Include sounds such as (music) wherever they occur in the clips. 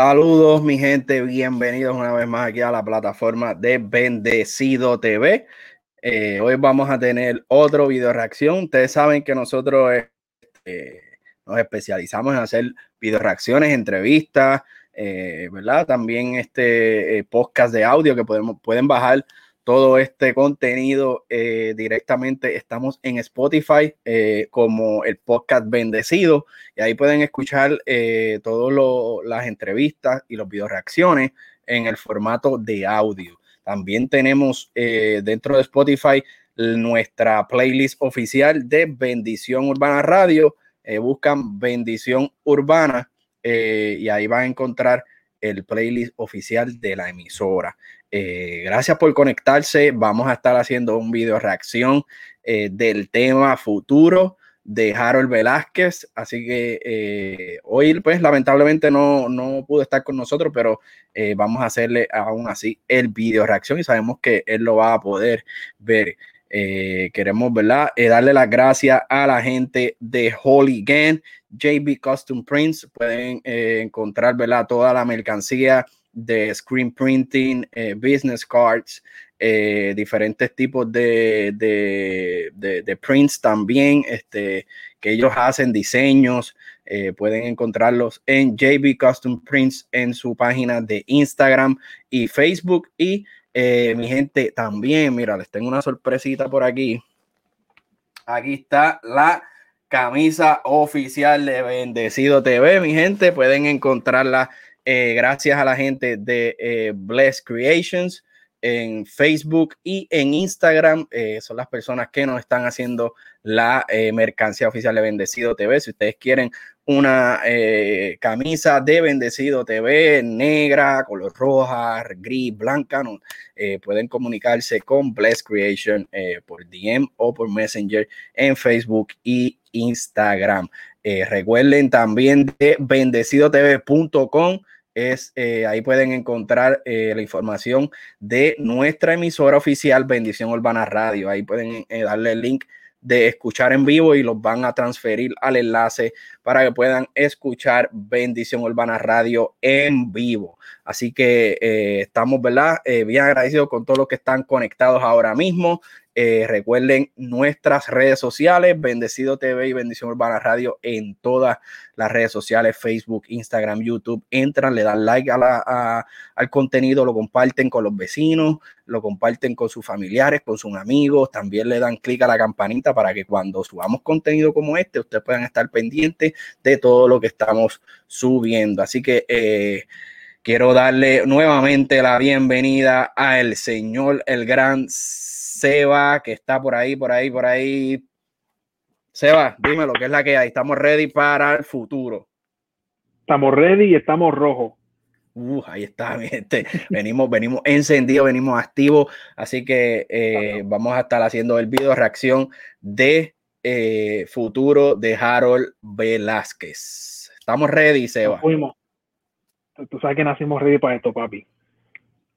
Saludos, mi gente, bienvenidos una vez más aquí a la plataforma de Bendecido TV. Eh, hoy vamos a tener otro video reacción. Ustedes saben que nosotros eh, nos especializamos en hacer video reacciones, entrevistas, eh, ¿verdad? También este podcast de audio que podemos, pueden bajar todo este contenido eh, directamente. Estamos en Spotify eh, como el podcast Bendecido y ahí pueden escuchar eh, todas las entrevistas y los video reacciones en el formato de audio. También tenemos dentro de Spotify nuestra playlist oficial de Bendición Urbana Radio. buscan Bendición Urbana y ahí van a encontrar el playlist oficial de la emisora. Eh, gracias por conectarse. Vamos a estar haciendo un video reacción eh, del tema futuro de Harold Velázquez. Así que eh, hoy, pues lamentablemente no, no pudo estar con nosotros, pero vamos a hacerle aún así el video reacción y sabemos que él lo va a poder ver. queremos, ¿verdad? darle las gracias a la gente de Holy Gang, JB Custom Prints. Pueden encontrar, ¿verdad? Toda la mercancía de screen printing, eh, business cards, eh, diferentes tipos de, de, prints también, este, que ellos hacen diseños. Eh, pueden encontrarlos en JB Custom Prints en su página de Instagram y Facebook. Y mi gente, también, mira, les tengo una sorpresita por aquí. Aquí está la camisa oficial de Bendecido TV, mi gente. Pueden encontrarla eh, gracias a la gente de eh, Bless Creations en Facebook y en Instagram. Eh, son las personas que nos están haciendo la mercancía oficial de Bendecido TV. Si ustedes quieren una camisa de Bendecido TV negra, color roja, gris, blanca, pueden comunicarse con Bless Creation por DM o por Messenger en Facebook y Instagram. recuerden también de bendecidotv.com es eh, ahí pueden encontrar eh, la información de nuestra emisora oficial Bendición Urbana Radio. Ahí pueden eh, darle el link de escuchar en vivo y los van a transferir al enlace para que puedan escuchar Bendición Urbana Radio en vivo. Así que estamos, ¿verdad? bien agradecidos con todos los que están conectados ahora mismo. Eh, recuerden nuestras redes sociales, Bendecido TV y Bendición Urbana Radio en todas las redes sociales, Facebook, Instagram, YouTube. Entran, le dan like al contenido, lo comparten con los vecinos, lo comparten con sus familiares, con sus amigos. También le dan clic a la campanita para que cuando subamos contenido como este, ustedes puedan estar pendientes de todo lo que estamos subiendo. Así que... Eh, quiero darle nuevamente la bienvenida al señor, el gran Seba, que está por ahí, por ahí, por ahí. Seba, dime lo que es la que hay. Estamos ready para el futuro. Estamos ready y estamos rojos. Uh, ahí está, mi gente. Venimos, venimos encendidos, venimos activos. Así que eh, vamos a estar haciendo el video reacción de eh, futuro de Harold Velázquez. Estamos ready, Seba. fuimos. Tú sabes que nacimos ready para esto, papi.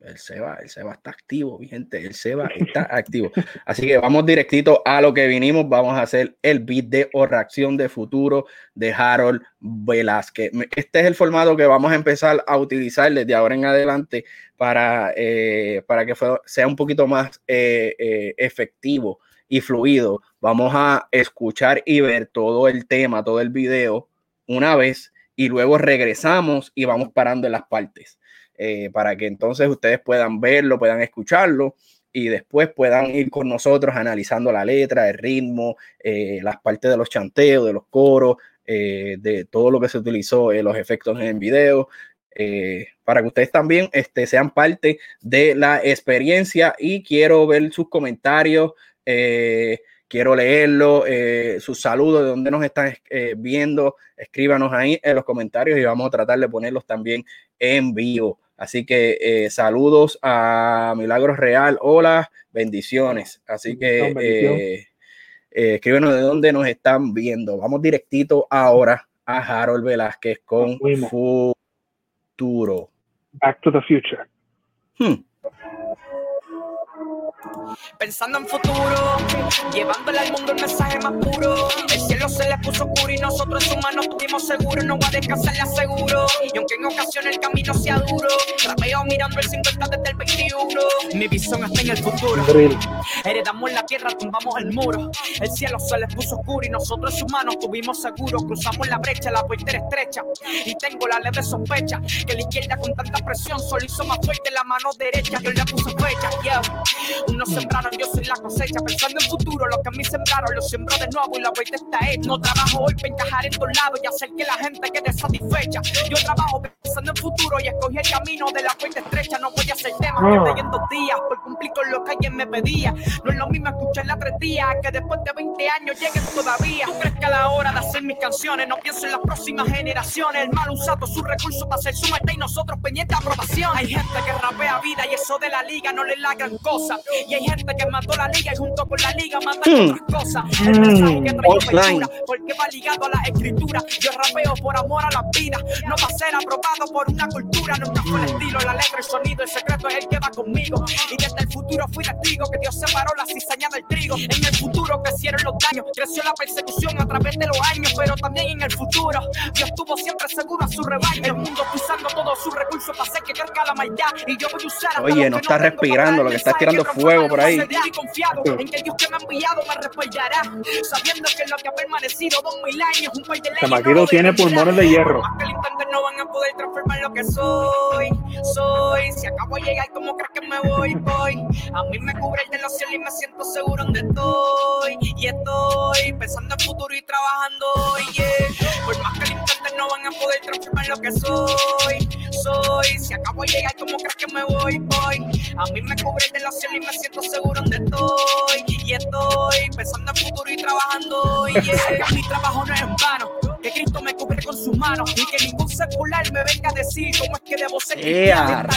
El Seba, el Seba está activo, mi gente. El Seba (laughs) está activo. Así que vamos directito a lo que vinimos. Vamos a hacer el video o reacción de futuro de Harold Velázquez. Este es el formato que vamos a empezar a utilizar desde ahora en adelante para, eh, para que sea un poquito más eh, eh, efectivo y fluido. Vamos a escuchar y ver todo el tema, todo el video una vez y luego regresamos y vamos parando en las partes. Eh, para que entonces ustedes puedan verlo, puedan escucharlo y después puedan ir con nosotros analizando la letra, el ritmo, eh, las partes de los chanteos, de los coros, eh, de todo lo que se utilizó, los efectos en el video, para que ustedes también este, sean parte de la experiencia y quiero ver sus comentarios. quiero leerlo, sus saludos, de dónde nos están viendo, escríbanos ahí en los comentarios y vamos a tratar de ponerlos también en vivo. Así que eh, saludos a Milagros Real. Hola, bendiciones. Así que eh, eh, escríbenos de dónde nos están viendo. Vamos directito ahora a Harold Velázquez con Futuro. Back to the future. Hmm. Pensando en futuro, llevándole al mundo el mensaje más puro. El cielo se le puso oscuro y nosotros en manos tuvimos seguro. No va a descansar, le aseguro. Y aunque en ocasiones el camino sea duro, rapeo mirando el 50 desde el 21. Mi visión está en el futuro. Heredamos la tierra, tumbamos el muro. El cielo se le puso oscuro y nosotros en manos tuvimos seguro. Cruzamos la brecha, la puerta estrecha. Y tengo la leve sospecha que la izquierda con tanta presión solo hizo más fuerte la mano derecha. Yo le puse fecha, yeah. Unos sembraron, yo soy la cosecha. Pensando en futuro, lo que a mí sembraron, lo sembró de nuevo y la vuelta está hecha. No trabajo hoy para encajar en todos lados y hacer que la gente quede satisfecha. Yo trabajo pensando en futuro y escogí el camino de la puerta estrecha. No voy a hacer temas que en dos días por cumplir con lo que alguien me pedía. No es lo mismo escuchar tres días que después de 20 años lleguen todavía. ¿Tú crees que a la hora de hacer mis canciones no pienso en las próximas generaciones? El mal usado sus recursos para hacer su meta y nosotros pendientes de aprobación. Hay gente que rapea vida y eso de la liga no le la gran cosa. Y hay gente que mató la liga y junto con la liga manda hmm. otras cosas. El mensaje que traigo porque va ligado a la escritura. Yo rapeo por amor a la vida, no va a ser aprobado por una cultura. Nunca fue el estilo, la letra, el sonido, el secreto es el que va conmigo. Y desde el futuro fui testigo que Dios separó la cizaña del trigo. En el futuro crecieron los daños, creció la persecución a través de los años, pero también en el futuro Dios estuvo siempre seguro a su rebaño. El mundo usando todos sus recursos para hacer que crezca la maldad. Y yo voy a usar Oye, no está respirando, lo que está tirando fuego por ahí. confiado en que Dios que me ha enviado me respaldará, sabiendo que lo que ha permanecido dos mil años, un país de leyes. tiene pulmones de hierro. Más que el no van a poder transformar lo que soy, soy. Si acabo de llegar, ¿cómo crees que me voy? Voy. A mí me cubre el de los cielos y me siento seguro donde estoy. Y estoy pensando en futuro y trabajando. Yeah. Por más que el intenten, no van a poder transformar lo que soy, soy. Si acabo de llegar, ¿cómo crees que me voy? Voy. A mí me cubre el de los cielos y me siento seguro donde estoy. Y estoy pensando en futuro y trabajando. Yeah. Mi trabajo no es en vano que Cristo me cubre con sus manos y que ningún secular me venga a decir cómo es que debo ser cristiano.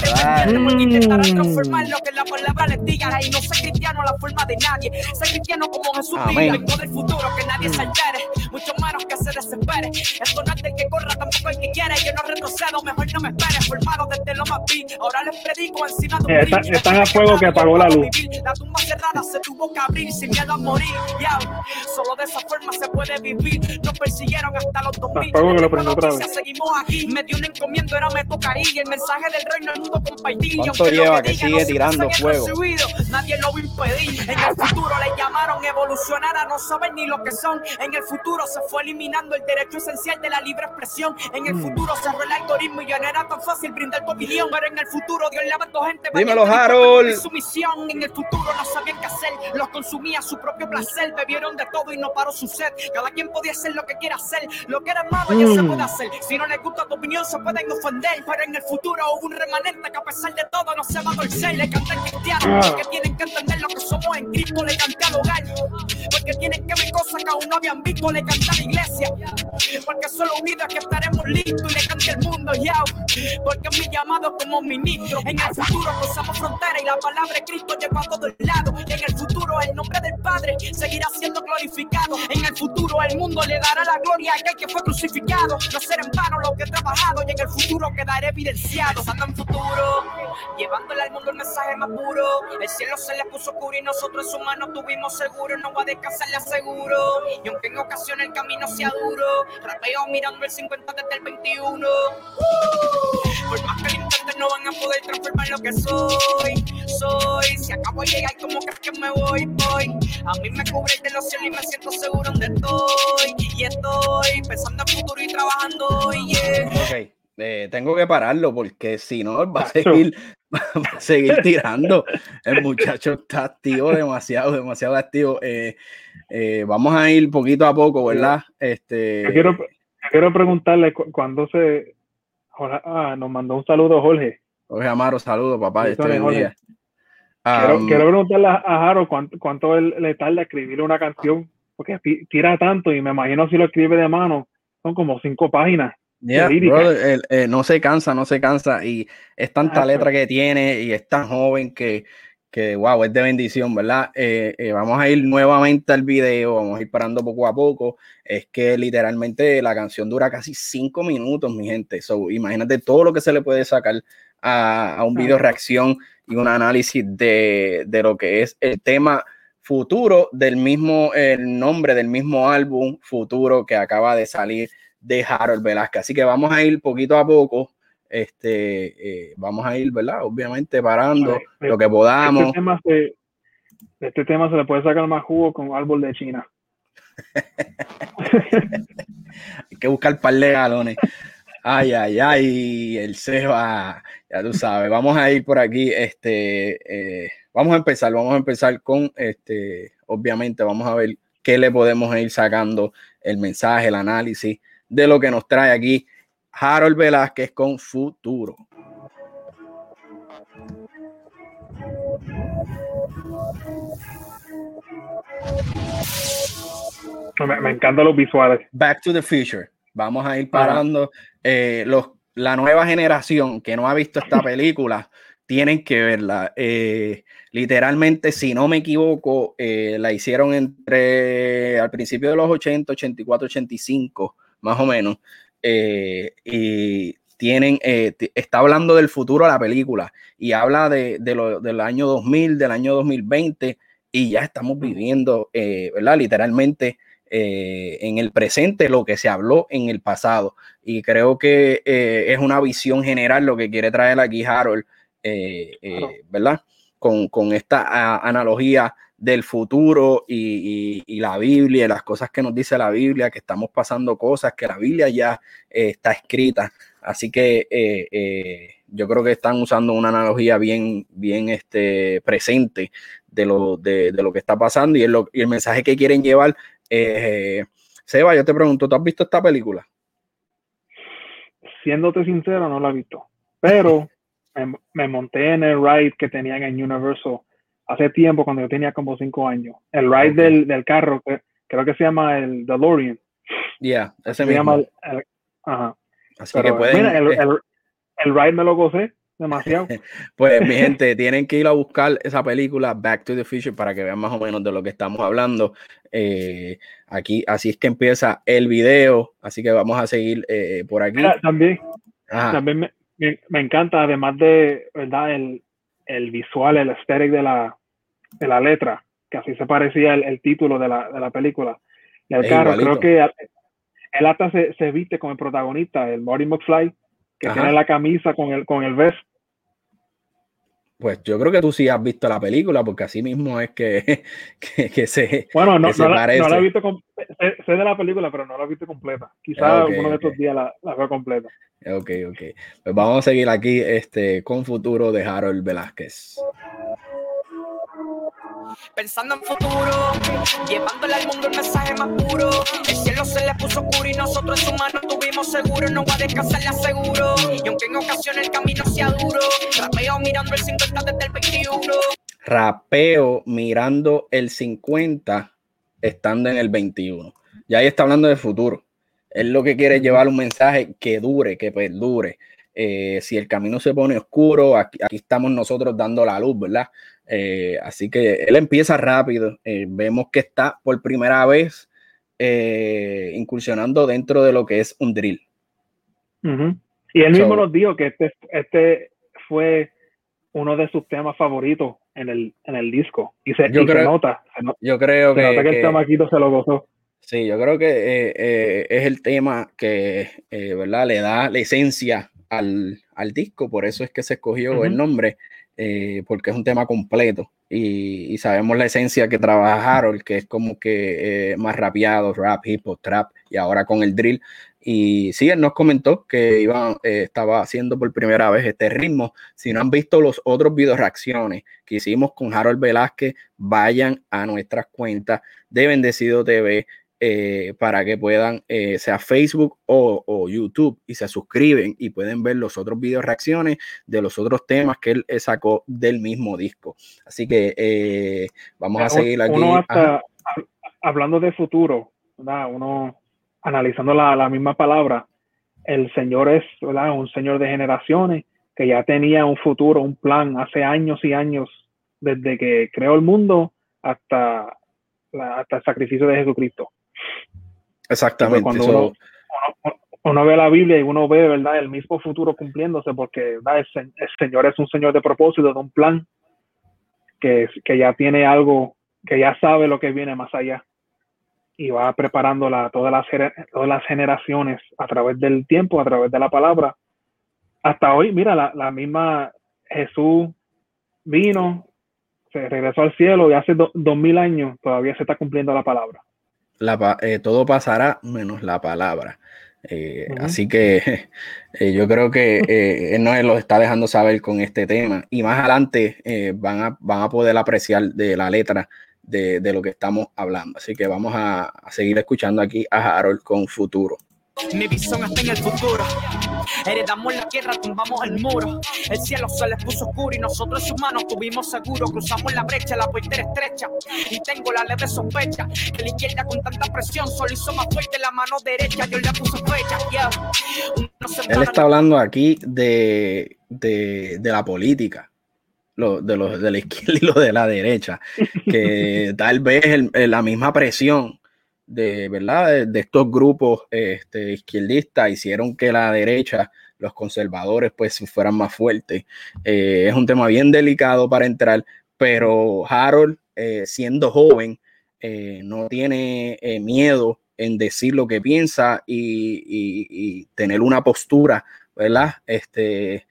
Intentaré transformar lo que la palabra les diga y no sé cristiano a la forma de nadie. Sé cristiano como Jesús vive, vengo del futuro que nadie se altere, mucho menos que se desespere. Esto no es del que corra, tampoco el que quiere. Yo no retrocedo, mejor no me espere. Formado desde lo más vil, ahora les predico encima de un eh, Están a fuego que apagó la luz. La tumba cerrada se tuvo que abrir sin miedo a morir. Ya, solo de esa forma se puede vivir. Nos persiguieron hasta los 2000. Seguimos aquí, me dio un encomiendo, era me toca ir. El mensaje del reino al mundo compartir. ¿Cuánto lleva que, sigue tirando fuego? nadie lo va a impedir. En el futuro le llamaron evolucionar a no saber ni lo que son. En el futuro se fue eliminando el derecho esencial de la libre expresión. En el mm. futuro cerró el algoritmo y ya no era tan fácil brindar tu opinión. Pero en el futuro Dios le a gente. Dímelo, Harold. Su misión en el futuro no sabían qué hacer. Los consumía a su propio placer. Bebieron de todo y no paró su sed. Cada quien podía hacer lo que quiera hacer. Lo que era malo ya se mm. puede hacer. Si no les gusta tu opinión, se pueden ofender. Pero en el futuro hubo un remanente que a pesar de todo no se va a torcer. Le canté cristiano ah. porque tienen que entender lo que somos en Cristo. Le canté al hogar porque tienen que ver cosas que aún no habían visto. Le canté a la iglesia porque solo unidos es que estaremos listos. Y le canté al mundo, ya. Porque mi llamado como ministro. En el futuro cruzamos frontera y la palabra de Cristo llegó a todos lados. En el futuro el nombre del Padre seguirá siendo glorificado. En el futuro el mundo le dará la gloria a aquel que fue crucificado. No será en vano lo que he trabajado y en el futuro quedaré evidenciado. Anda en futuro, llevándole al mundo el mensaje más puro. El cielo se le puso oscuro y nosotros en su mano tuvimos seguro. No va a descansar, le aseguro. Y aunque en ocasiones el camino sea duro, rapeo mirando el 50 desde el 21. Por más que el no van a poder transformar lo que soy. Soy, si acabo de llegar, como crees que me voy? Voy. A mí me cubre el de los cielos y me siento seguro donde estoy. Y estoy pensando en futuro y trabajando. Yeah. Ok. Eh, tengo que pararlo porque si no va a seguir, (laughs) va a seguir tirando. El muchacho está activo, demasiado, demasiado activo. Eh, eh, vamos a ir poquito a poco, ¿verdad? Este... quiero, quiero preguntarle cuándo se, Ah, nos mandó un saludo Jorge. Jorge Amaro, saludo, papá. Este quiero, quiero, preguntarle a Jaro cuánto, cuánto le tarda escribir una canción, porque tira tanto y me imagino si lo escribe de mano, son como cinco páginas. No se cansa, no se cansa y es tanta ah, letra que tiene y es tan joven que que wow, es de bendición, ¿verdad? Eh, eh, vamos a ir nuevamente al video, vamos a ir parando poco a poco. Es que literalmente la canción dura casi cinco minutos, mi gente. So, imagínate todo lo que se le puede sacar a, un video reacción y un análisis de, de, lo que es el tema futuro del mismo, el nombre del mismo álbum futuro que acaba de salir de Harold Velázquez. Así que vamos a ir poquito a poco, este, eh, vamos a ir, ¿verdad? Obviamente parando lo que podamos. Este tema, se, este tema se le puede sacar más jugo con árbol de China. (laughs) Hay que buscar par de galones. Ay, ay, ay, el Seba, ya tú sabes, vamos a ir por aquí, este, eh, vamos a empezar, vamos a empezar con, este, obviamente, vamos a ver qué le podemos ir sacando el mensaje, el análisis de lo que nos trae aquí Harold Velázquez con Futuro. Me, encantan los visuales. Back to the Future. Vamos a ir parando. Eh, los, la nueva generación que no ha visto esta (clears throat) película tienen que verla. Eh, literalmente, si no me equivoco, eh, la hicieron entre al principio de los 80, 84, 85, más o menos. y tienen, está hablando del futuro de la película y habla de, lo, del año 2000, del año 2020 y ya estamos viviendo, ¿verdad? Literalmente eh, en el presente lo que se habló en el pasado. Y creo que eh, es una visión general lo que quiere traer aquí Harold, eh, ¿verdad? Con, esta analogía del futuro y, la Biblia, las cosas que nos dice la Biblia, que estamos pasando cosas, que la Biblia ya está escrita. Así que yo creo que están usando una analogía bien, bien este, presente de lo, de, lo que está pasando y el mensaje que quieren llevar eh, Seba, yo te pregunto, ¿tú has visto esta película? Siéndote sincero, no la he visto. Pero (laughs) me, monté en el ride que tenían en Universal hace tiempo, cuando yo tenía como cinco años. El ride del, carro, que creo que se llama el DeLorean. Ya, ese se llama ajá. Así que pueden, el, eh, el, el ride me lo gocé demasiado. (laughs) pues mi gente, tienen que ir a buscar esa película Back to the Future para que vean más o menos de lo que estamos hablando. Eh, aquí, así es que empieza el video, así que vamos a seguir eh, por aquí. también también me, me, encanta, además de verdad el, el visual, el aesthetic de la, de la letra, que así se parecía el, título de la, de la, película. Y el carro, creo que él hasta se, se viste con el protagonista, el Marty McFly que tiene la camisa con el, con el vest. Pues yo creo que tú sí has visto la película, porque así mismo es que, (laughs) que, se. Bueno, no, no, la, he visto. Sé, de la película, pero no la he visto completa. Quizás uno de estos días la, la veo completa. Ok, ok. Pues vamos a seguir aquí este, con futuro de Harold Velázquez pensando en futuro, llevándole al mundo el mensaje más puro. El cielo se le puso oscuro y nosotros. Y rapeo mirando el 50 desde el 21. Rapeo mirando el 50 estando en el 21. Ya ahí está hablando de futuro. Él lo que quiere llevar un mensaje que dure, que perdure. Eh, si el camino se pone oscuro, aquí, estamos nosotros dando la luz, ¿verdad? Eh, así que él empieza rápido. Eh, vemos que está por primera vez incursionando dentro de lo que es un drill. Y él mismo nos dijo que este, este fue uno de sus temas favoritos en el, en el disco. Y se, yo creo, nota. yo creo que, el chamaquito se lo gozó. Sí, yo creo que es el tema que, ¿verdad? Le da la esencia al, al, disco, por eso es que se escogió el nombre, eh, porque es un tema completo y, sabemos la esencia que trabaja Harold, que es como que eh, más rapeado, rap, hip hop, trap y ahora con el drill. Y sí, él nos comentó que iba, eh, estaba haciendo por primera vez este ritmo. Si no han visto los otros videos reacciones que hicimos con Harold Velázquez, vayan a nuestras cuentas de Bendecido TV eh, para que puedan, eh, sea Facebook o, YouTube, y se suscriben y pueden ver los otros videos reacciones de los otros temas que él sacó del mismo disco. Así que eh, vamos a seguir aquí. hablando de futuro, uno analizando la, misma palabra, el Señor es un Señor de generaciones que ya tenía un futuro, un plan hace años y años, desde que creó el mundo hasta, hasta el sacrificio de Jesucristo. Exactamente. Cuando, uno ve la Biblia y uno ve, ¿verdad?, el mismo futuro cumpliéndose porque El, Señor es un Señor de propósito, de un plan, que, que ya tiene algo, que ya sabe lo que viene más allá y va preparando todas, las, todas las generaciones a través del tiempo, a través de la palabra. Hasta hoy, mira, la, misma Jesús vino, se regresó al cielo y hace dos mil años todavía se está cumpliendo la palabra. La, eh, todo pasará menos la palabra. Eh, así que (laughs) eh, yo creo que él nos lo está dejando saber con este tema y más adelante van, a, van a poder apreciar de la letra de, de, lo que estamos hablando. Así que vamos a, a seguir escuchando aquí a Harold con Futuro. Mi visión está en el futuro. Heredamos la tierra, tumbamos el muro. El cielo se les puso oscuro y nosotros humanos tuvimos seguro. Cruzamos la brecha, la puerta estrecha. Y tengo la leve sospecha que la izquierda con tanta presión solo hizo más fuerte la mano derecha. Yo le puse fecha. Él está hablando aquí de, de, de la política lo, de los de la izquierda y los de la derecha, que (laughs) tal vez la misma presión de, ¿verdad? de, estos grupos este, izquierdistas hicieron que la derecha, los conservadores, pues fueran más fuertes. Eh, es un tema bien delicado para entrar, pero Harold, eh, siendo joven, eh, no tiene miedo en decir lo que piensa y, y, tener una postura, ¿verdad? Este,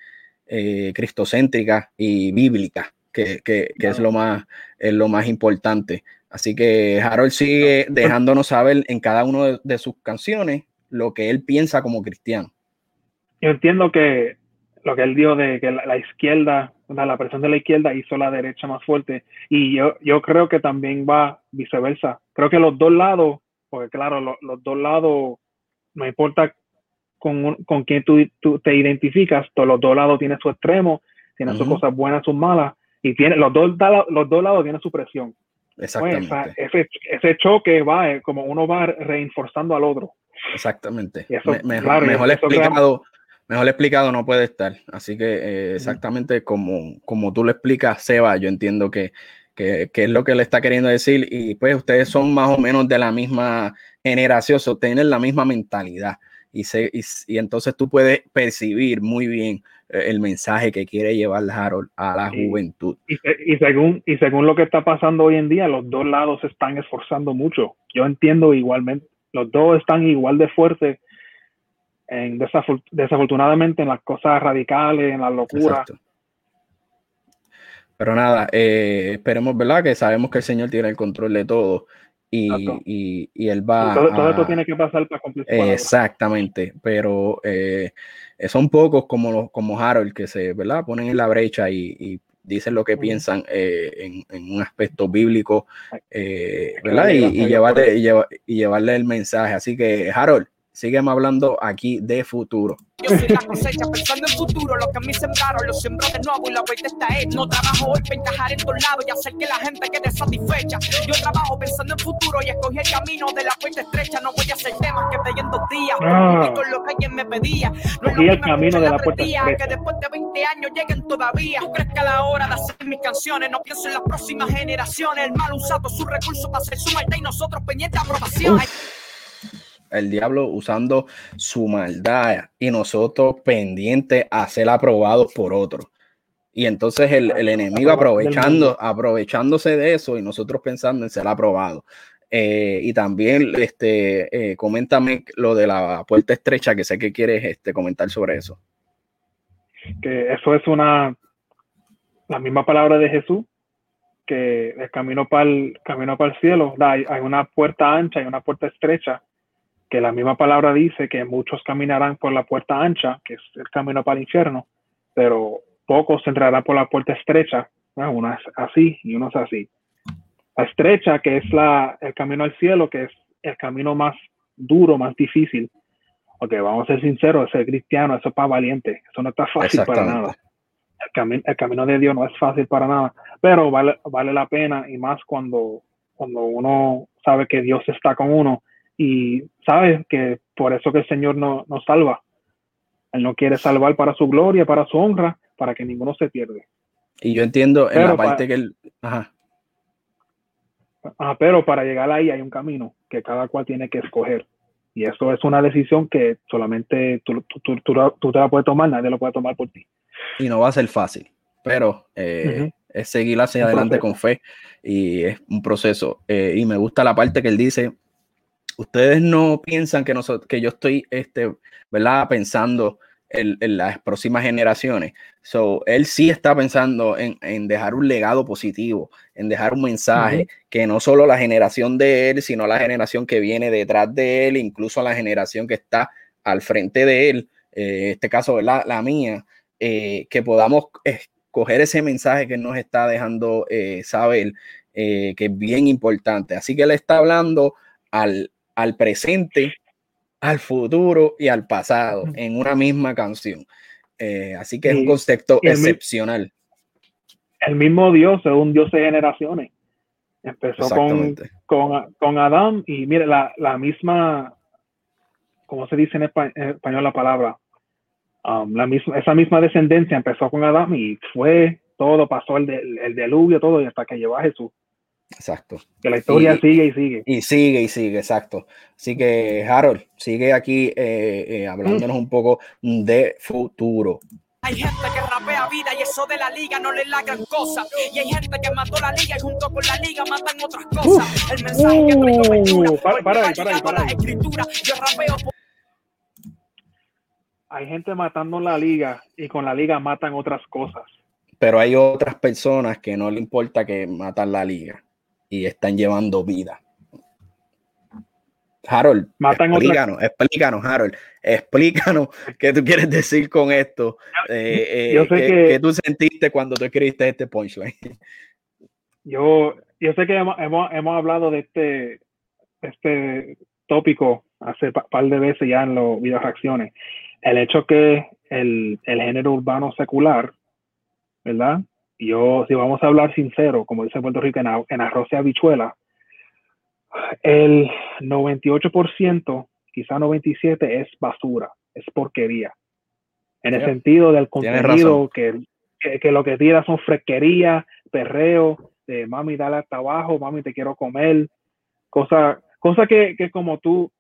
cristocéntrica y bíblica, que, es, lo más, es lo más importante. Así que Harold sigue dejándonos saber en cada una de, sus canciones lo que él piensa como cristiano. Yo entiendo que lo que él dijo de que la, izquierda, la presión de la izquierda hizo la derecha más fuerte. Y yo, yo creo que también va viceversa. Creo que los dos lados, porque claro, los dos lados, no importa con, con quien tú, tú, te identificas, todos los dos lados tienen su extremo, tienen sus cosas buenas, sus malas, y tiene, los, dos, los dos lados tienen su presión. Pues, Exactamente. ese, ese, choque va, eh, como uno va reforzando al otro. Exactamente. mejor, explicado, mejor explicado no puede estar. Así que eh, exactamente como, como tú lo explicas, Seba, yo entiendo que, que, que, es lo que le está queriendo decir. Y pues ustedes son más o menos de la misma generación, o tienen la misma mentalidad y, y, entonces tú puedes percibir muy bien el mensaje que quiere llevar Harold a la juventud. Y, según, y según lo que está pasando hoy en día, los dos lados se están esforzando mucho. Yo entiendo igualmente, los dos están igual de fuertes, en desafortunadamente en las cosas radicales, en la locura. Pero nada, eh, esperemos, ¿verdad? Que sabemos que el Señor tiene el control de todo y, y, él va. todo, esto tiene que pasar para cumplir. Exactamente, pero eh, son pocos como, los, como Harold que se ¿verdad? ponen en la brecha y, dicen lo que piensan eh, en, en, un aspecto bíblico, eh, ¿verdad? Y, y, llevarle, y, llevarle el mensaje. Así que, Harold, Sígueme hablando aquí de futuro. Yo soy la cosecha pensando en futuro, lo que a mí sembraron, lo sembró de nuevo y la vuelta está es. No trabajo hoy para encajar en todos lados y hacer que la gente quede satisfecha. Yo trabajo pensando en futuro y escogí el camino de la puerta estrecha. No voy a hacer temas que pedí en dos días, ah. con lo que alguien me pedía. No es el camino de la puerta estrecha. Que después de 20 años lleguen todavía. Crezca la hora de hacer mis canciones, no pienso en las próximas generaciones. El mal usado sus recursos para hacer su maldad y nosotros pendientes de aprobación el diablo usando su maldad y nosotros pendientes a ser aprobados por otro. Y entonces el, enemigo aprovechando, aprovechándose de eso y nosotros pensando en ser aprobado. Eh, y también, este, eh, coméntame lo de la puerta estrecha, que sé que quieres este, comentar sobre eso. Que eso es una, la misma palabra de Jesús, que el camino para el, camino para el cielo, hay, hay una puerta ancha y una puerta estrecha, que la misma palabra dice que muchos caminarán por la puerta ancha, que es el camino para el infierno, pero pocos entrarán por la puerta estrecha, una es así y uno es así. La estrecha, que es la, el camino al cielo, que es el camino más duro, más difícil. Ok, vamos a ser sinceros, ser cristiano, eso es para valiente, eso no está fácil para nada. El, el, camino de Dios no es fácil para nada, pero vale, vale la pena y más cuando, cuando uno sabe que Dios está con uno y sabes que por eso que el Señor no, nos salva. Él no quiere salvar para su gloria, para su honra, para que ninguno se pierda. Y yo entiendo en la parte que él... Ajá. pero para llegar ahí hay un camino que cada cual tiene que escoger. Y eso es una decisión que solamente tú, tú, tú, te la puedes tomar, nadie lo puede tomar por ti. Y no va a ser fácil, pero eh, es seguir hacia adelante con fe y es un proceso. Eh, y me gusta la parte que él dice, ustedes no piensan que, nosotros, que yo estoy, este, ¿verdad? Pensando en, las próximas generaciones. So, él sí está pensando en, dejar un legado positivo, en dejar un mensaje que no solo la generación de él, sino la generación que viene detrás de él, incluso la generación que está al frente de él, eh, en este caso, ¿verdad? La mía, eh, que podamos coger ese mensaje que nos está dejando eh, saber, que es bien importante. Así que él está hablando al, al presente, al futuro y al pasado en una misma canción. Eh, así que es un concepto excepcional. El mismo Dios es un Dios de generaciones. Empezó con, con, con, Adán y mire, la, la, misma, ¿cómo se dice en español la palabra? Um, la misma, esa misma descendencia empezó con Adán y fue todo, pasó el, el, diluvio, todo, y hasta que llevó a Jesús. Exacto. Que la historia sigue y sigue. Y sigue y sigue, exacto. Así que, Harold, sigue aquí eh, eh, hablándonos un poco de futuro. Hay gente que rapea vida y eso de la liga no le la gran cosa. Y hay gente que mató la liga y junto con la liga matan otras cosas. El mensaje que traigo para, para, para, para, la escritura. Yo rapeo Hay gente matando la liga y con la liga matan otras cosas. Pero hay otras personas que no le importa que matan la liga y están llevando vida. Harold, explícanos, explícanos, Harold, explícanos (laughs) qué tú quieres decir con esto. Eh, yo eh, sé que, tú sentiste cuando tú escribiste este punchline? (laughs) Yo, yo sé que hemos, hemos, hablado de este, este tópico hace un par de veces ya en los video reacciones. El hecho que el, el género urbano secular, ¿verdad? Yo, si vamos a hablar sincero, como dice Puerto Rico, en, arroz y habichuela, el 98%, quizá 97%, es basura, es porquería. En el sentido del contenido que, que, lo que tira son fresquería, perreo, de mami, dale hasta abajo, mami, te quiero comer, cosa, cosa que, que como tú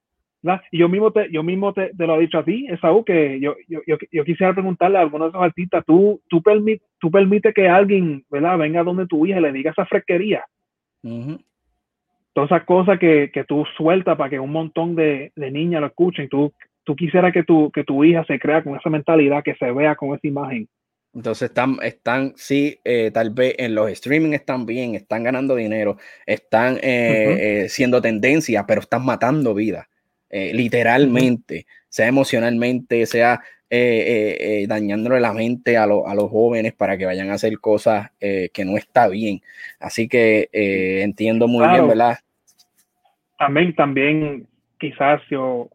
y yo mismo te, yo mismo te, lo he dicho a ti, Esaú, que yo, yo, yo, quisiera preguntarle a algunos de esos artistas, ¿tú, tú, tú permite que alguien, ¿verdad? Venga donde tu hija y le diga esa fresquería. Todas esas cosas que, que tú sueltas para que un montón de, de niñas lo escuchen. Tú, tú quisieras que tu, que tu hija se crea con esa mentalidad, que se vea con esa imagen. Entonces están, están sí, eh, tal vez en los streaming están bien, están ganando dinero, están eh, eh, siendo tendencia, pero están matando vidas. Eh, literalmente, sea emocionalmente, sea eh, eh, dañándole la mente a, a, los jóvenes para que vayan a hacer cosas que no está bien. Así que entiendo muy bien, ¿verdad? También, también, quizás yo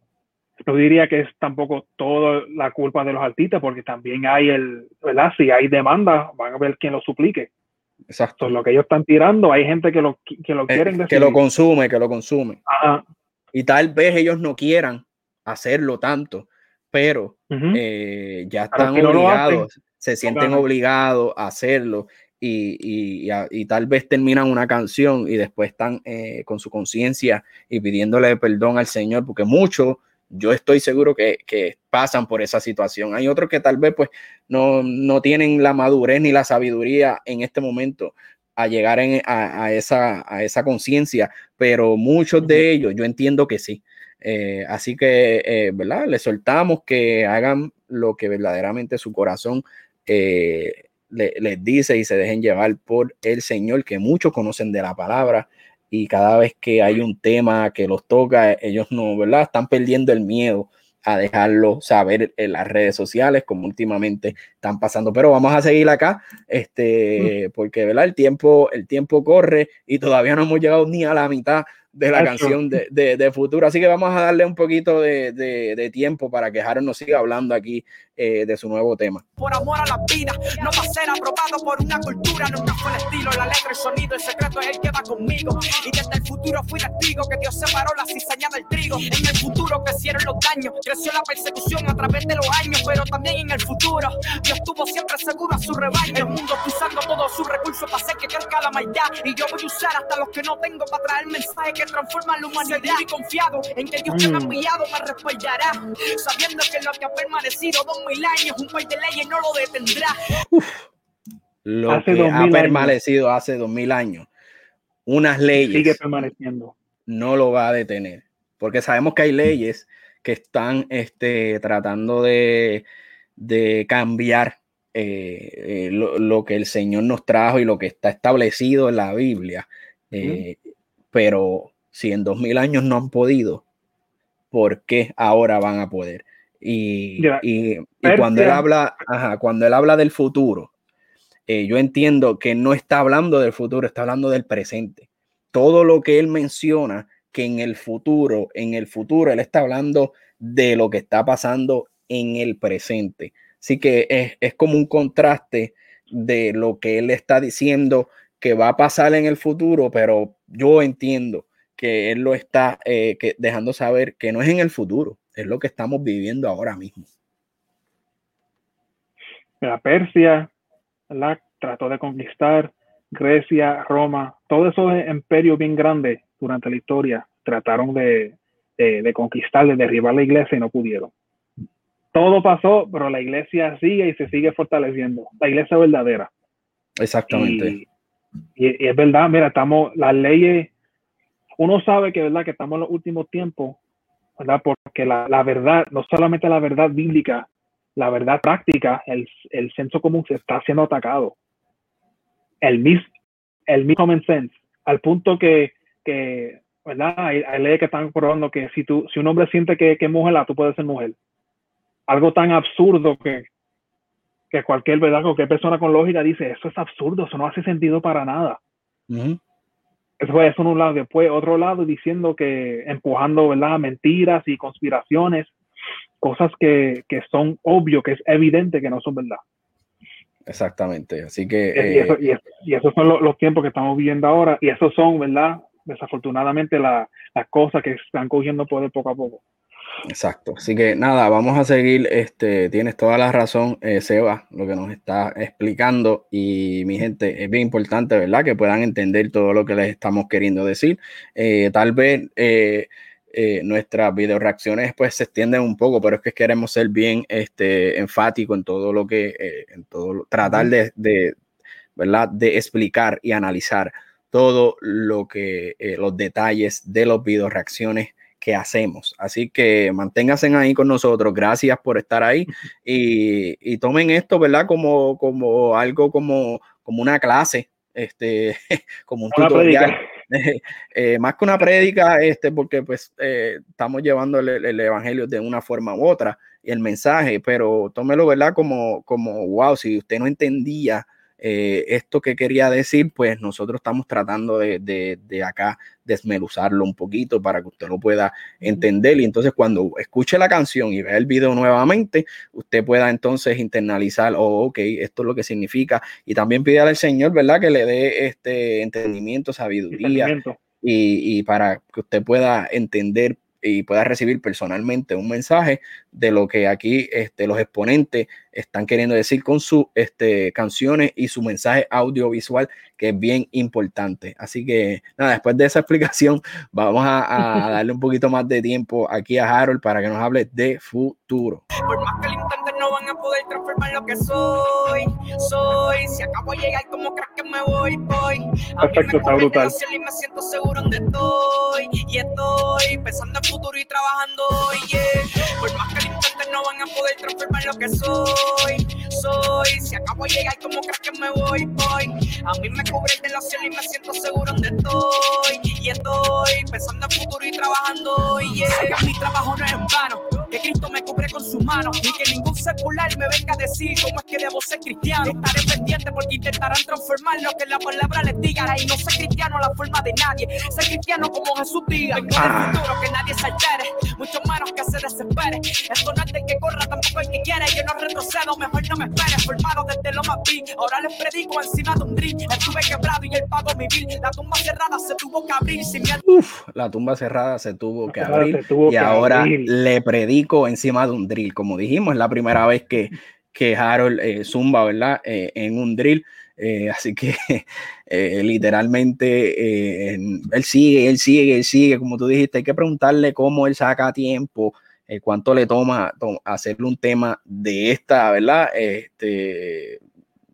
no diría que es tampoco toda la culpa de los artistas, porque también hay el, ¿verdad? Si hay demanda, van a ver quién lo suplique. Exacto. lo que ellos están tirando, hay gente que lo, que lo quieren Que lo consume, que lo consume. Ajá. Y tal vez ellos no quieran hacerlo tanto, pero eh, ya están obligados, se sienten obligados a hacerlo y, y, tal vez terminan una canción y después están eh, con su conciencia y pidiéndole perdón al Señor, porque muchos, yo estoy seguro que, que, pasan por esa situación. Hay otros que tal vez pues no, no tienen la madurez ni la sabiduría en este momento a llegar a, esa, a esa conciencia, pero muchos de ellos yo entiendo que sí. Eh, así que, eh, ¿verdad? Les soltamos que hagan lo que verdaderamente su corazón eh, les dice y se dejen llevar por el Señor, que muchos conocen de la palabra y cada vez que hay un tema que los toca, ellos no, ¿verdad? Están perdiendo el miedo a dejarlo saber en las redes sociales, como últimamente están pasando. Pero vamos a seguir acá, este, porque ¿verdad? El tiempo, el tiempo corre y todavía no hemos llegado ni a la mitad de la canción de, de, futuro. Así que vamos a darle un poquito de, de tiempo para que Harold nos siga hablando aquí eh, de su nuevo tema. Por amor a la vida, no va a ser aprobado por una cultura, nunca fue el estilo, la letra, el sonido, el secreto es el que va conmigo. Y desde el futuro fui testigo que Dios separó la cizaña del trigo. En el futuro crecieron los daños, creció la persecución a través de los años, pero también en el futuro Dios estuvo siempre seguro a su rebaño. El mundo usando todos sus recursos para hacer que crezca la maldad. Y yo voy a usar hasta los que no tengo para traer mensaje que transforma la humanidad y confiado en que Dios que me ha enviado me respaldará, sabiendo que lo que ha permanecido dos mil años, un país de leyes no lo detendrá. Lo que ha permanecido hace dos mil años, unas leyes. Sigue permaneciendo. No lo va a detener, porque sabemos que hay leyes que están este, tratando de, de cambiar eh, eh, lo, que el Señor nos trajo y lo que está establecido en la Biblia. Eh, pero si en dos mil años no han podido, ¿por qué ahora van a poder? Y, cuando él habla, cuando él habla del futuro, yo entiendo que no está hablando del futuro, está hablando del presente. Todo lo que él menciona que en el futuro, en el futuro, él está hablando de lo que está pasando en el presente. Así que es, como un contraste de lo que él está diciendo que va a pasar en el futuro, pero yo entiendo que él lo está eh, dejando saber que no es en el futuro, es lo que estamos viviendo ahora mismo. La Persia la trató de conquistar Grecia, Roma, todos esos imperios bien grandes durante la historia trataron de, de conquistar, de derribar la iglesia y no pudieron todo pasó, pero la iglesia sigue y se sigue fortaleciendo. La iglesia verdadera. Exactamente. Y, es verdad, mira, estamos, las leyes, uno sabe que verdad que estamos en los últimos tiempos, ¿verdad? Porque la, verdad, no solamente la verdad bíblica, la verdad práctica, el, el senso común se está siendo atacado. El mis, el mismo common sense, al punto que, que ¿verdad? Hay, leyes que están probando que si, tú, si un hombre siente que, que es mujer, tú puedes ser mujer algo tan absurdo que, que cualquier, ¿verdad? cualquier persona con lógica dice, eso es absurdo, eso no hace sentido para nada. Eso en un lado. Después, otro lado, diciendo que empujando, ¿verdad? Mentiras y conspiraciones, cosas que, que son obvio, que es evidente que no son verdad. Exactamente. Así que. Y, eso, eh, y, esos son los, tiempos que estamos viviendo ahora. Y esos son, ¿verdad? Desafortunadamente, las cosas que están cogiendo poder poco a poco. Exacto. Así que nada, vamos a seguir. Este, tienes toda la razón, eh, Seba, lo que nos está explicando. Y mi gente, es bien importante, ¿verdad? Que puedan entender todo lo que les estamos queriendo decir. Eh, tal vez eh, nuestras video reacciones pues se extienden un poco, pero es que queremos ser bien este, enfático en todo lo que, en todo, tratar de, de, ¿verdad? De explicar y analizar todo lo que, los detalles de los video reacciones que hacemos. Así que manténganse ahí con nosotros. Gracias por estar ahí (laughs) y, tomen esto, ¿verdad? Como, como algo como, como una clase, este, (laughs) como un tutorial. (laughs) Eh, más que una prédica, este, porque pues eh, estamos llevando el, evangelio de una forma u otra y el mensaje, pero tómelo, ¿verdad? Como, como, wow, si usted no entendía eh, esto que quería decir, pues nosotros estamos tratando de, de, acá desmeluzarlo un poquito para que usted lo pueda entender. Y entonces cuando escuche la canción y vea el video nuevamente, usted pueda entonces internalizar, oh, ok, esto es lo que significa y también pide al Señor, ¿verdad? Que le dé este entendimiento, sabiduría. Y, y para que usted pueda entender y pueda recibir personalmente un mensaje de lo que aquí este, los exponentes están queriendo decir con sus este, canciones y su mensaje audiovisual, que es bien importante. Así que nada, después de esa (laughs) explicación, vamos a, a (laughs) darle un poquito más de tiempo aquí a Harold para que nos hable de futuro. Por más que no van a poder transformar lo que soy. Soy, si acabo de llegar como crack que me voy, voy. Perfecto, está brutal. Y me siento seguro donde estoy. Y estoy pensando en futuro y trabajando hoy, yeah. Soy. Soy, si acabo de llegar como crack que me voy, voy. A mí me cubre de la cielo y me siento seguro donde estoy. Y estoy pensando en futuro y trabajando hoy, yeah. Mi trabajo no es en vano que Cristo me cubre con su mano y que ningún secular me venga a decir cómo es que debo ser cristiano. Estaré pendiente porque intentarán transformar lo que la palabra les diga y no ser cristiano a la forma de nadie, ser cristiano como Jesús diga. Tengo el ah. futuro que nadie se altere, mucho menos que se desespere. Esto no es de que corra, tampoco el que quiere. Yo no retrocedo, mejor no me espere. Formado desde lo más big, ahora les predico encima de un drill. Estuve quebrado y el pago mi bill. La tumba cerrada se tuvo que abrir sin miedo. Uf, la tumba cerrada se tuvo que abrir y ahora le predico encima de un drill. Como dijimos, es la primera vez que, que Harold eh, zumba, ¿verdad? Eh, en un drill. así que (laughs) literalmente él sigue, él sigue, él sigue, como tú dijiste, hay que preguntarle cómo él saca tiempo, cuánto le toma, toma hacerle un tema de esta, ¿verdad? Este,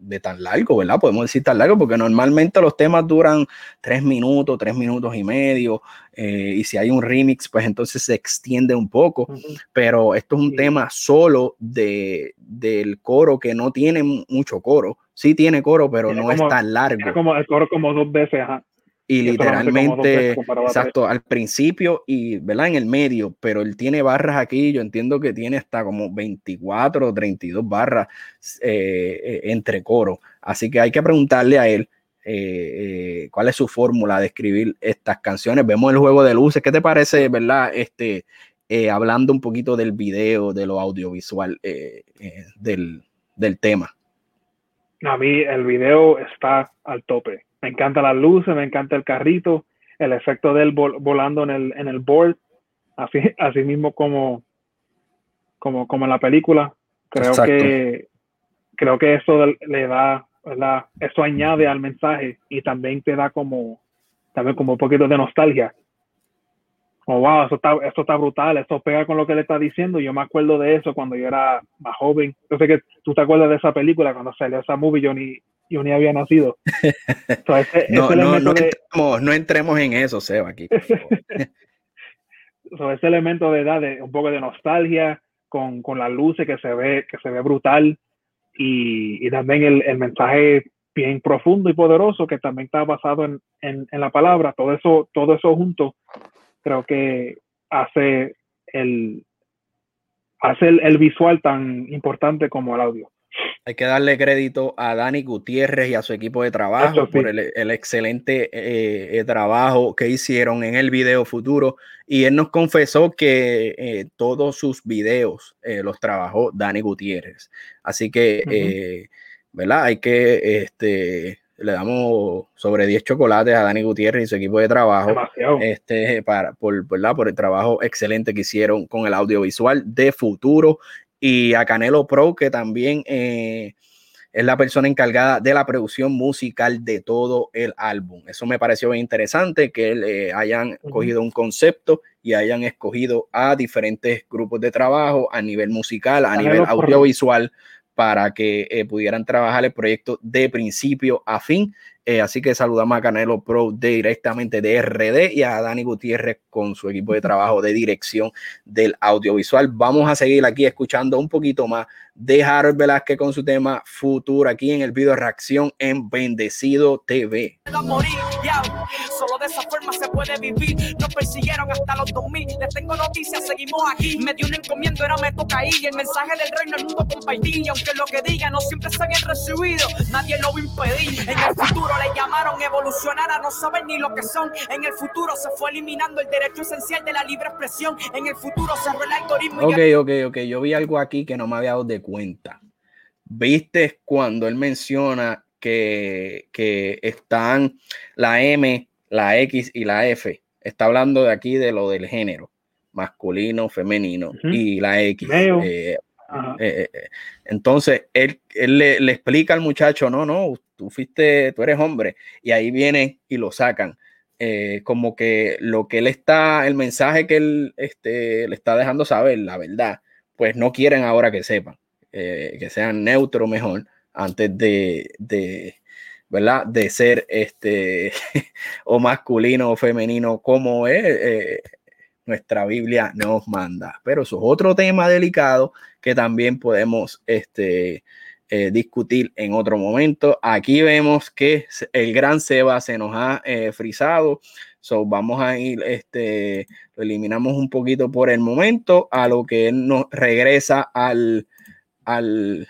de tan largo, ¿verdad? Podemos decir tan largo, porque normalmente los temas duran tres minutos, tres minutos y medio, eh, y si hay un remix, pues entonces se extiende un poco, pero esto es un tema solo de, del coro que no tiene mucho coro. Sí tiene coro, pero no es tan largo. Como el coro como dos veces, ajá. Y literalmente, exacto, al principio y, ¿verdad? En el medio, pero él tiene barras aquí, yo entiendo que tiene hasta como 24 o 32 barras eh, eh, entre coros. Así que hay que preguntarle a él eh, cuál es su fórmula de escribir estas canciones. Vemos el juego de luces. ¿Qué te parece, verdad? Este, hablando un poquito del video, de lo audiovisual del, del tema. A mí el video está al tope me encantan las luces, me encanta el carrito, el efecto de él volando en el, en el board, así, (laughs) así mismo como, como, como en la película. Creo que creo que eso le da, ¿verdad? Eso añade al mensaje y también te da como, también como un poquito de nostalgia. Oh, wow, eso está, eso está brutal, eso pega con lo que le está diciendo. Yo me acuerdo de eso cuando yo era más joven. Yo sé que tú te acuerdas de esa película, cuando salió esa movie, yo ni, yo ni había nacido. (laughs) no, no, no, entremos, no, entremos, en eso, Seba, aquí. (laughs) ese elemento de edad, de un poco de nostalgia, con, con las luces que se ve, que se ve brutal, y, y también el, el, mensaje bien profundo y poderoso que también está basado en, en, en, la palabra, todo eso, todo eso junto, creo que hace el, hace el visual tan importante como el audio. Hay que darle crédito a Dani Gutiérrez y a su equipo de trabajo por el, excelente eh, eh, trabajo que hicieron en el video futuro. Y él nos confesó que eh, todos sus videos los trabajó Dani Gutiérrez. Así que, ¿verdad? Hay que, este, le damos sobre 10 chocolates a Dani Gutiérrez y su equipo de trabajo. Este, para, por, ¿verdad? por el trabajo excelente que hicieron con el audiovisual de futuro y a Canelo Pro, que también eh, es la persona encargada de la producción musical de todo el álbum. Eso me pareció bien interesante, que eh, hayan cogido un concepto y hayan escogido a diferentes grupos de trabajo a nivel musical, a nivel audiovisual, para que eh, pudieran trabajar el proyecto de principio a fin. Así que saludamos a Canelo Pro directamente de RD y a Dani Gutiérrez con su equipo de trabajo de dirección del audiovisual. Vamos a seguir aquí escuchando un poquito más de Harold Velázquez con su tema Futuro aquí en el video reacción en Bendecido TV. Solo de esa forma se puede vivir. Nos persiguieron hasta los 2000. Les tengo noticias, seguimos aquí. Me dio un encomiendo, ahora me toca ahí. El mensaje del reino el mundo compartir. Y aunque lo que diga no siempre se han recibido, nadie lo va a impedir. En el futuro le llamaron evolucionar a no saber ni lo que son. En el futuro se fue eliminando el derecho esencial de la libre expresión. En el futuro cerró el algoritmo. Ok, ok, ok. Yo vi algo aquí que no me había dado de cuenta. ¿Viste cuando él menciona que, que están la M, la X y la F? Está hablando de aquí de lo del género, masculino, femenino y la X. Eh, eh, eh, entonces, él, él le, le, explica al muchacho, no, no, tú fuiste, tú eres hombre, y ahí viene y lo sacan. como que lo que él está, el mensaje que él este, le está dejando saber, la verdad, pues no quieren ahora que sepan. Eh, que sean neutros mejor antes de, de, ¿verdad? de ser este, (laughs) o masculino o femenino como es, eh, nuestra Biblia nos manda. Pero eso es otro tema delicado que también podemos este, eh, discutir en otro momento. Aquí vemos que el gran Seba se nos ha frisado. So, vamos a ir, este, lo eliminamos un poquito por el momento, a lo que nos regresa al, al,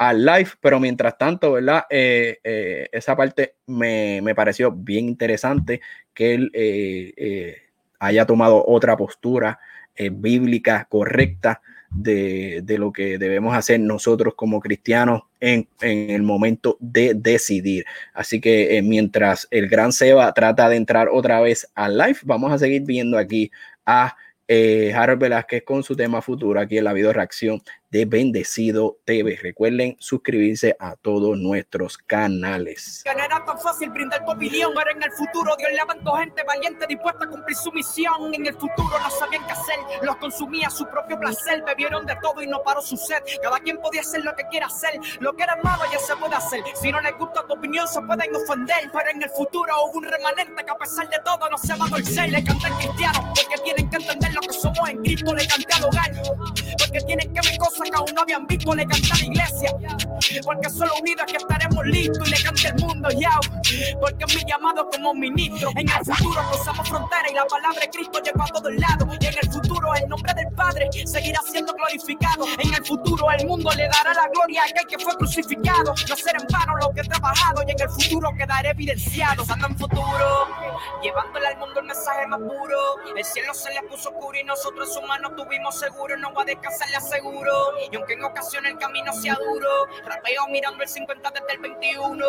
al live, pero mientras tanto, ¿verdad? Eh, eh, esa parte me, pareció bien interesante que él eh, haya tomado otra postura bíblica correcta de, lo que debemos hacer nosotros como cristianos en, en el momento de decidir. Así que mientras el gran Seba trata de entrar otra vez al live, vamos a seguir viendo aquí a Harold Velázquez con su tema futuro aquí en la video reacción de Bendecido TV. Recuerden suscribirse a todos nuestros canales. Era tan fácil brindar tu opinión, pero en el futuro Dios levantó gente valiente dispuesta a cumplir su misión. En el futuro no sabían qué hacer, los consumía a su propio placer, bebieron de todo y no paró su sed. Cada quien podía hacer lo que quiera hacer, lo que era malo ya se puede hacer. Si no les gusta tu opinión, se pueden ofender, pero en el futuro hubo un remanente que a pesar de todo no se va a torcer. Le canté cristiano porque tienen que entender lo que somos en Cristo. Le canté al hogar porque no habían visto. Le canté a la iglesia porque solo unidos es que estaremos listos. Y le canté al mundo, ya porque mi llamado como ministro. En el futuro cruzamos frontera y la palabra de Cristo llegó a todos lados. Y en el futuro el nombre del Padre seguirá siendo glorificado. En el futuro el mundo le dará la gloria a aquel que fue crucificado. No será en vano lo que he trabajado y en el futuro quedaré evidenciado. Pensando en futuro, llevándole al mundo el mensaje más puro. El cielo se le puso oscuro y nosotros en su mano tuvimos seguro. No va a descansar, le aseguro. Y aunque en ocasiones el camino sea duro, rapeo mirando el 50 desde el 21.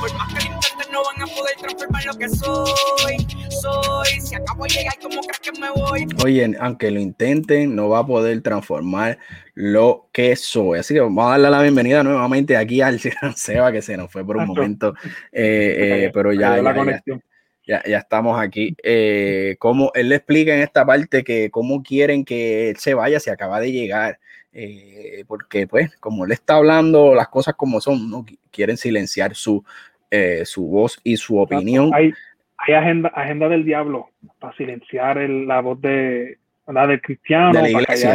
Por más que lo intenten, no van a poder transformar lo que soy. Soy, si acabo de llegar, ¿cómo crees que me voy? Oye, aunque lo intenten, no va a poder transformar lo que soy. Así que vamos a darle la bienvenida nuevamente aquí al (laughs) Seba, que se nos fue por un momento, eh, eh, (laughs) pero ya, ya, ya, estamos aquí. Eh, como él le explica en esta parte que cómo quieren que él se vaya, se acaba de llegar. Eh, porque pues como él está hablando las cosas como son, no quieren silenciar su, eh, su voz y su opinión. Hay, hay agenda, agenda del diablo para silenciar la voz de, la del cristiano, la iglesia.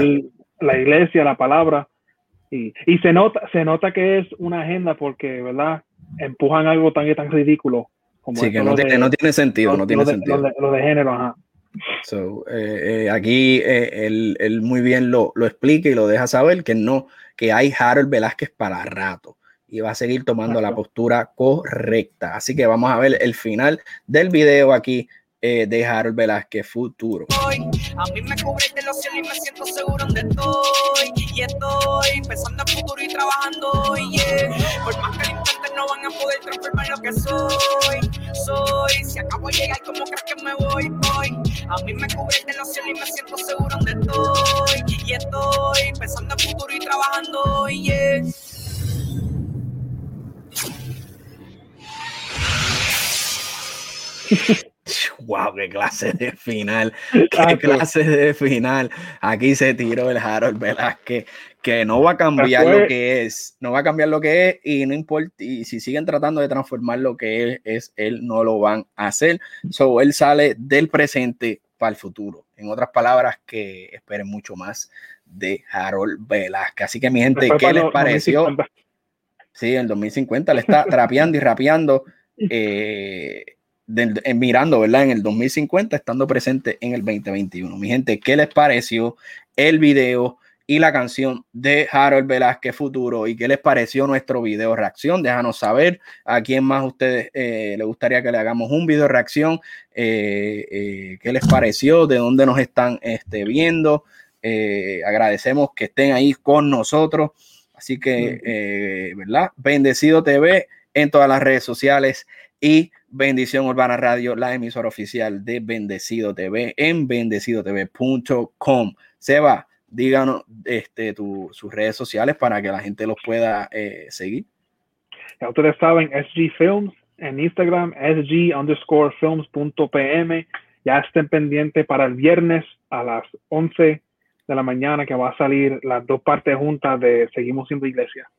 la iglesia, la palabra. Y, y, se nota, se nota que es una agenda porque, ¿verdad? Empujan algo tan tan ridículo como sí, que no, tiene, no tiene sentido, no tiene sentido. Lo de, género, ajá. So, eh, eh, aquí eh, él, él, muy bien lo, lo, explica y lo deja saber que no, que hay Harold Velázquez para rato y va a seguir tomando la postura correcta. Así que vamos a ver el final del video aquí eh, de Harold Velázquez Futuro. A mí me cubre de los cielos y me siento seguro donde estoy. Y estoy pensando en futuro y trabajando. Yeah. Por más que lo intenten, no van a poder transformar lo que soy. Soy, si acabo de llegar, ¿cómo crees que me voy? Voy. A mí me cubre de los cielos y me siento seguro donde estoy. Y estoy pensando en futuro y trabajando. Yeah. (laughs) (laughs) Wow, qué clase de final, (laughs) qué clase de final. Aquí se tiró el Harold Velázquez, que no va a cambiar lo que es, no va a cambiar lo que es y no importa, y si siguen tratando de transformar lo que es, es él no lo van a hacer. So, él sale del presente para el futuro. En otras palabras, que esperen mucho más de Harold Velázquez. Así que mi gente, ¿qué les pareció? Sí, en 2050 le está trapeando y rapeando. (laughs) Eh, mirando, ¿verdad? En el 2050, estando presente en el 2021. Mi gente, ¿qué les pareció el video y la canción de Harold Velázquez Futuro? ¿Y qué les pareció nuestro video reacción? Déjanos saber a quién más ustedes eh, les gustaría que le hagamos un video reacción. Eh, eh, ¿Qué les pareció? ¿De dónde nos están este, viendo? agradecemos que estén ahí con nosotros. Así que, ¿verdad? Bendecido TV en todas las redes sociales y Bendición Urbana Radio, la emisora oficial de Bendecido TV en bendecidotv.com. Seba, díganos este, sus redes sociales para que la gente los pueda eh, seguir. Ya ustedes saben, SG Films en Instagram, SG underscore films.pm. Ya estén pendientes para el viernes a las 11 de la mañana que va a salir las dos partes juntas de Seguimos siendo iglesia.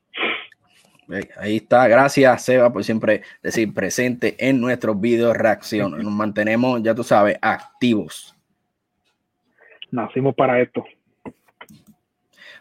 Ahí está, gracias Seba por siempre decir presente en nuestros videos reacción. Nos mantenemos, ya tú sabes, activos. Nacimos para esto.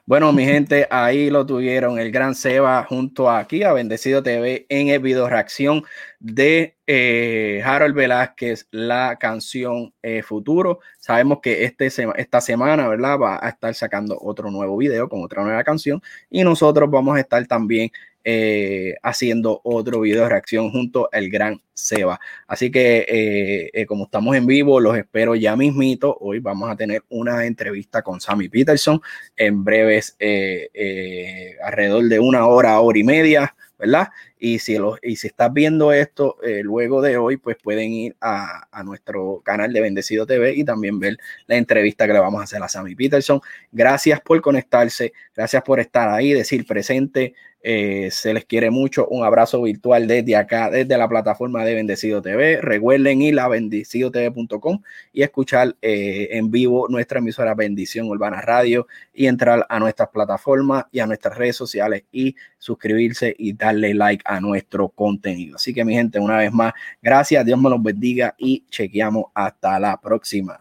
Bueno, mi gente, ahí lo tuvieron el gran Seba junto aquí a Bendecido TV en el video reacción de eh, Harold Velázquez, la canción eh, Futuro. Sabemos que este esta semana, ¿verdad? Va a estar sacando otro nuevo video con otra nueva canción y nosotros vamos a estar también eh, haciendo otro video de reacción junto al gran Seba. Así que eh, eh, como estamos en vivo, los espero ya mismito. Hoy vamos a tener una entrevista con Sammy Peterson en breves, alrededor de una hora, hora y media, ¿verdad? Y si, los, y si estás viendo esto eh, luego de hoy, pues pueden ir a, a, nuestro canal de Bendecido TV y también ver la entrevista que le vamos a hacer a Sammy Peterson. Gracias por conectarse, gracias por estar ahí, decir presente. Eh, se les quiere mucho. Un abrazo virtual desde acá, desde la plataforma de Bendecido TV. Recuerden ir a bendecidotv.com y escuchar eh, en vivo nuestra emisora Bendición Urbana Radio y entrar a nuestras plataformas y a nuestras redes sociales y suscribirse y darle like a nuestro contenido. Así que mi gente, una vez más, gracias, Dios me los bendiga y chequeamos hasta la próxima.